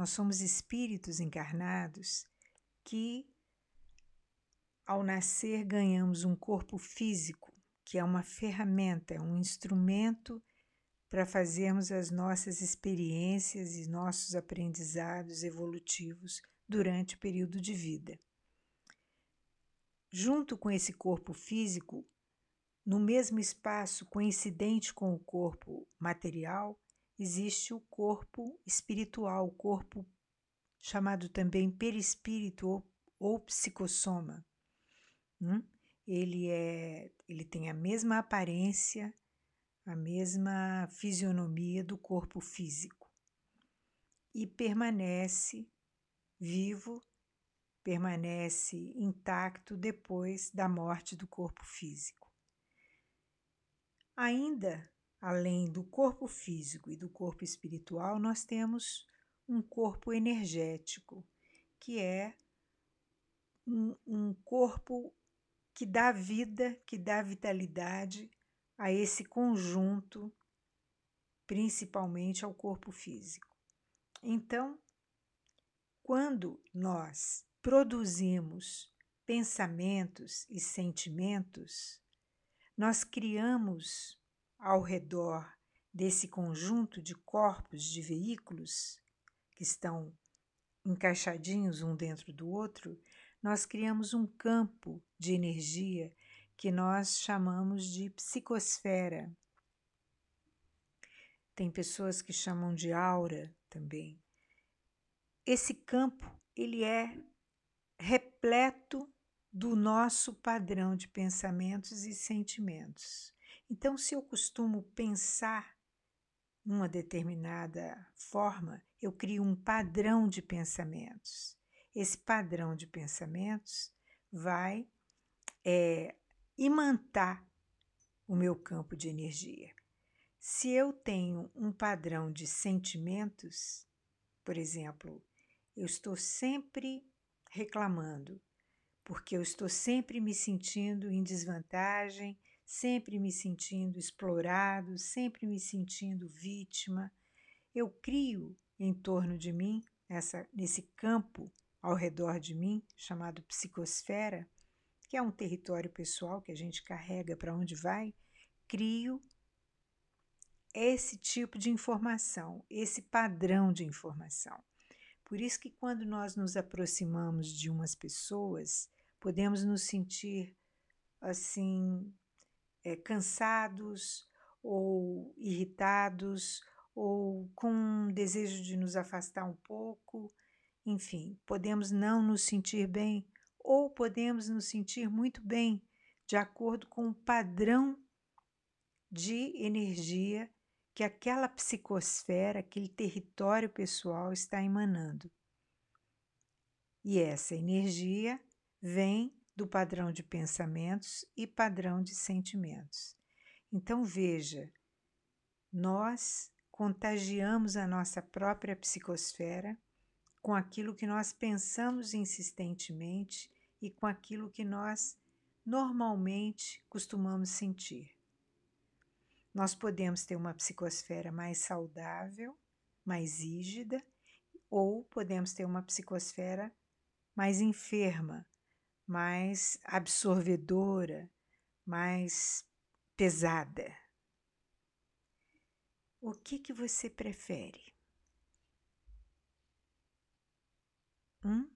Nós somos espíritos encarnados que, ao nascer, ganhamos um corpo físico, que é uma ferramenta, é um instrumento para fazermos as nossas experiências e nossos aprendizados evolutivos durante o período de vida. Junto com esse corpo físico, no mesmo espaço coincidente com o corpo material, existe o corpo espiritual, o corpo chamado também perispírito ou, ou psicossoma. Hum? Ele, é, ele tem a mesma aparência, a mesma fisionomia do corpo físico e permanece vivo, permanece intacto depois da morte do corpo físico. Ainda além do corpo físico e do corpo espiritual, nós temos um corpo energético, que é um, um corpo que dá vida, que dá vitalidade a esse conjunto, principalmente ao corpo físico. Então, quando nós produzimos pensamentos e sentimentos, nós criamos ao redor desse conjunto de corpos de veículos que estão encaixadinhos um dentro do outro, nós criamos um campo de energia que nós chamamos de psicosfera. Tem pessoas que chamam de aura também. Esse campo, ele é repleto do nosso padrão de pensamentos e sentimentos. Então, se eu costumo pensar uma determinada forma, eu crio um padrão de pensamentos. Esse padrão de pensamentos vai é, imantar o meu campo de energia. Se eu tenho um padrão de sentimentos, por exemplo, eu estou sempre reclamando, porque eu estou sempre me sentindo em desvantagem, sempre me sentindo explorado, sempre me sentindo vítima. Eu crio em torno de mim, nessa, nesse campo ao redor de mim, chamado psicosfera, que é um território pessoal que a gente carrega para onde vai, crio esse tipo de informação, esse padrão de informação. Por isso que quando nós nos aproximamos de umas pessoas, podemos nos sentir assim é, cansados ou irritados ou com desejo de nos afastar um pouco. Enfim, podemos não nos sentir bem ou podemos nos sentir muito bem, de acordo com o padrão de energia que aquela psicosfera, aquele território pessoal está emanando. E essa energia vem do padrão de pensamentos e padrão de sentimentos. Então veja, nós contagiamos a nossa própria psicosfera com aquilo que nós pensamos insistentemente e com aquilo que nós normalmente costumamos sentir. Nós podemos ter uma psicosfera mais saudável, mais rígida, ou podemos ter uma psicosfera mais enferma, mais absorvedora, mais pesada. O que que você prefere? Hum?